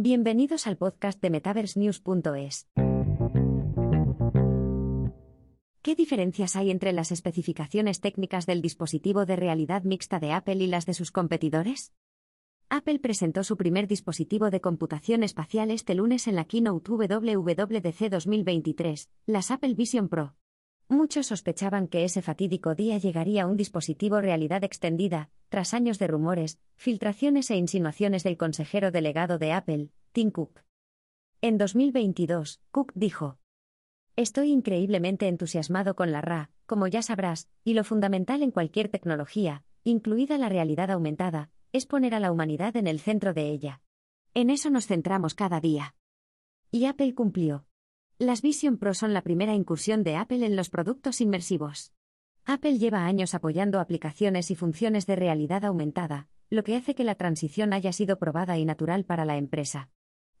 Bienvenidos al podcast de MetaverseNews.es. ¿Qué diferencias hay entre las especificaciones técnicas del dispositivo de realidad mixta de Apple y las de sus competidores? Apple presentó su primer dispositivo de computación espacial este lunes en la keynote WWDC 2023, las Apple Vision Pro. Muchos sospechaban que ese fatídico día llegaría un dispositivo realidad extendida, tras años de rumores, filtraciones e insinuaciones del consejero delegado de Apple, Tim Cook. En 2022, Cook dijo, Estoy increíblemente entusiasmado con la RA, como ya sabrás, y lo fundamental en cualquier tecnología, incluida la realidad aumentada, es poner a la humanidad en el centro de ella. En eso nos centramos cada día. Y Apple cumplió. Las Vision Pro son la primera incursión de Apple en los productos inmersivos. Apple lleva años apoyando aplicaciones y funciones de realidad aumentada, lo que hace que la transición haya sido probada y natural para la empresa.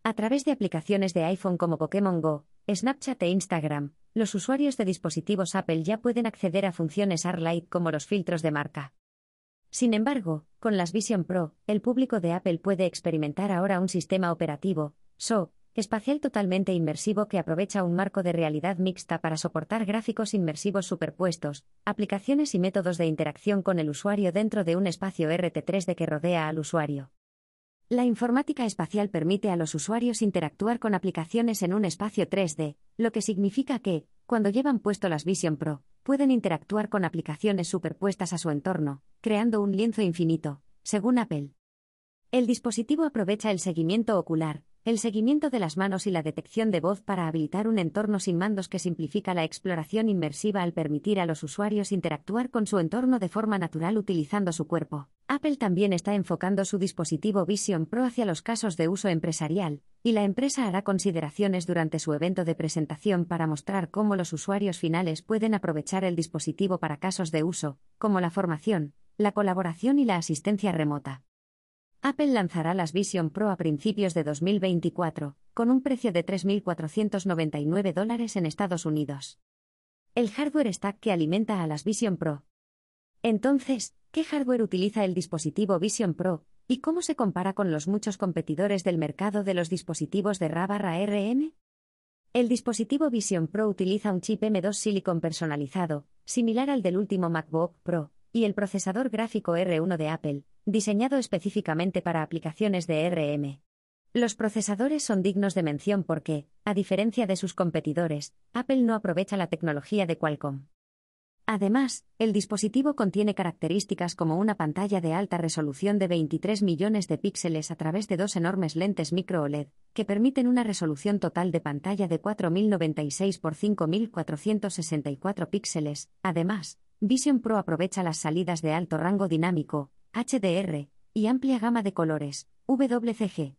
A través de aplicaciones de iPhone como Pokémon Go, Snapchat e Instagram, los usuarios de dispositivos Apple ya pueden acceder a funciones AR-Light como los filtros de marca. Sin embargo, con las Vision Pro, el público de Apple puede experimentar ahora un sistema operativo, SO, espacial totalmente inmersivo que aprovecha un marco de realidad mixta para soportar gráficos inmersivos superpuestos, aplicaciones y métodos de interacción con el usuario dentro de un espacio RT3D que rodea al usuario. La informática espacial permite a los usuarios interactuar con aplicaciones en un espacio 3D, lo que significa que, cuando llevan puesto las Vision Pro, pueden interactuar con aplicaciones superpuestas a su entorno, creando un lienzo infinito, según Apple. El dispositivo aprovecha el seguimiento ocular, el seguimiento de las manos y la detección de voz para habilitar un entorno sin mandos que simplifica la exploración inmersiva al permitir a los usuarios interactuar con su entorno de forma natural utilizando su cuerpo. Apple también está enfocando su dispositivo Vision Pro hacia los casos de uso empresarial, y la empresa hará consideraciones durante su evento de presentación para mostrar cómo los usuarios finales pueden aprovechar el dispositivo para casos de uso, como la formación, la colaboración y la asistencia remota. Apple lanzará las Vision Pro a principios de 2024, con un precio de 3.499 dólares en Estados Unidos. El hardware stack que alimenta a las Vision Pro. Entonces, ¿qué hardware utiliza el dispositivo Vision Pro, y cómo se compara con los muchos competidores del mercado de los dispositivos de RA/RM? El dispositivo Vision Pro utiliza un chip M2 Silicon personalizado, similar al del último MacBook Pro, y el procesador gráfico R1 de Apple, diseñado específicamente para aplicaciones de RM. Los procesadores son dignos de mención porque, a diferencia de sus competidores, Apple no aprovecha la tecnología de Qualcomm. Además, el dispositivo contiene características como una pantalla de alta resolución de 23 millones de píxeles a través de dos enormes lentes micro OLED, que permiten una resolución total de pantalla de 4096 x 5464 píxeles. Además, Vision Pro aprovecha las salidas de alto rango dinámico, HDR, y amplia gama de colores, WCG.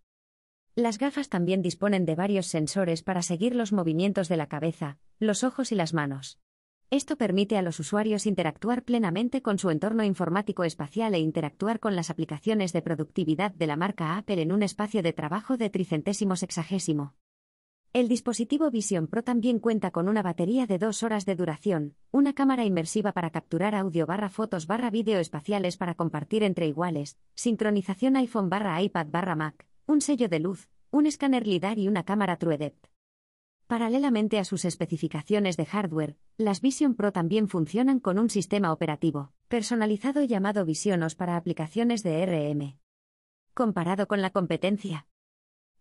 Las gafas también disponen de varios sensores para seguir los movimientos de la cabeza, los ojos y las manos. Esto permite a los usuarios interactuar plenamente con su entorno informático espacial e interactuar con las aplicaciones de productividad de la marca Apple en un espacio de trabajo de tricentésimo sexagésimo. El dispositivo Vision Pro también cuenta con una batería de dos horas de duración, una cámara inmersiva para capturar audio barra fotos barra vídeo espaciales para compartir entre iguales, sincronización iPhone barra iPad barra Mac, un sello de luz, un escáner LIDAR y una cámara TrueDepth. Paralelamente a sus especificaciones de hardware, las Vision Pro también funcionan con un sistema operativo personalizado llamado Visionos para aplicaciones de RM. Comparado con la competencia,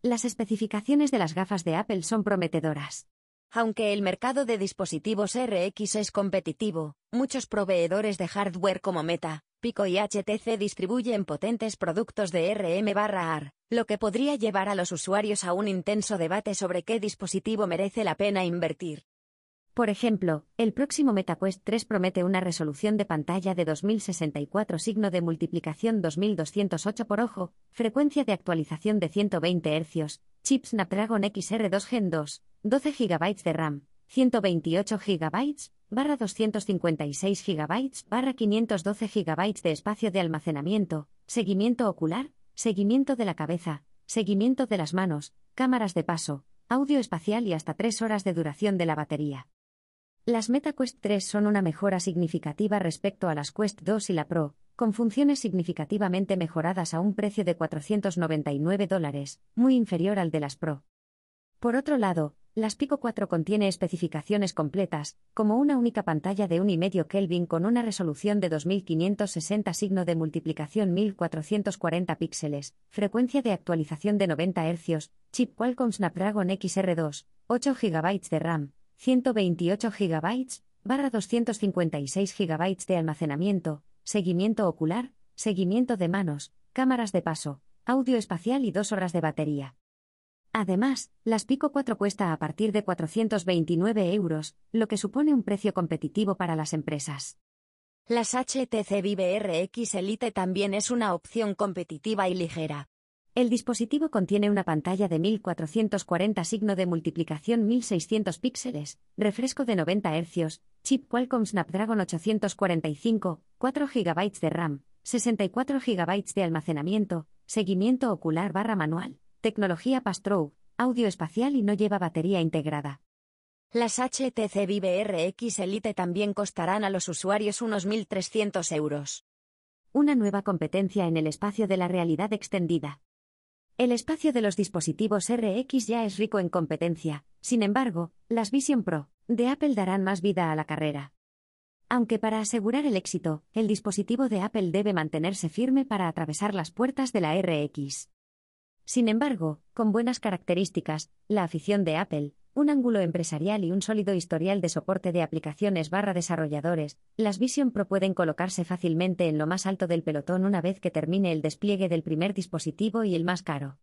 las especificaciones de las gafas de Apple son prometedoras. Aunque el mercado de dispositivos RX es competitivo, muchos proveedores de hardware como Meta, Pico y HTC distribuyen potentes productos de RM/AR, lo que podría llevar a los usuarios a un intenso debate sobre qué dispositivo merece la pena invertir. Por ejemplo, el próximo MetaQuest 3 promete una resolución de pantalla de 2064 signo de multiplicación 2208 por ojo, frecuencia de actualización de 120 Hz, chip Snapdragon XR2 Gen 2, 12 GB de RAM, 128 GB, barra 256 GB, barra 512 GB de espacio de almacenamiento, seguimiento ocular, seguimiento de la cabeza, seguimiento de las manos, cámaras de paso, audio espacial y hasta 3 horas de duración de la batería. Las MetaQuest 3 son una mejora significativa respecto a las Quest 2 y la Pro, con funciones significativamente mejoradas a un precio de 499 dólares, muy inferior al de las Pro. Por otro lado, las Pico 4 contiene especificaciones completas, como una única pantalla de 1,5 Kelvin con una resolución de 2560 signo de multiplicación 1440 píxeles, frecuencia de actualización de 90 Hz, chip Qualcomm Snapdragon XR2, 8 GB de RAM, 128 GB, barra 256 GB de almacenamiento, seguimiento ocular, seguimiento de manos, cámaras de paso, audio espacial y dos horas de batería. Además, las Pico 4 cuesta a partir de 429 euros, lo que supone un precio competitivo para las empresas. Las HTC Vive Elite también es una opción competitiva y ligera. El dispositivo contiene una pantalla de 1440 signo de multiplicación 1600 píxeles, refresco de 90 Hz, chip Qualcomm Snapdragon 845, 4 GB de RAM, 64 GB de almacenamiento, seguimiento ocular barra manual, tecnología Pass-Through, audio espacial y no lleva batería integrada. Las HTC Vive RX Elite también costarán a los usuarios unos 1.300 euros. Una nueva competencia en el espacio de la realidad extendida. El espacio de los dispositivos RX ya es rico en competencia, sin embargo, las Vision Pro de Apple darán más vida a la carrera. Aunque para asegurar el éxito, el dispositivo de Apple debe mantenerse firme para atravesar las puertas de la RX. Sin embargo, con buenas características, la afición de Apple, un ángulo empresarial y un sólido historial de soporte de aplicaciones barra desarrolladores, las Vision Pro pueden colocarse fácilmente en lo más alto del pelotón una vez que termine el despliegue del primer dispositivo y el más caro.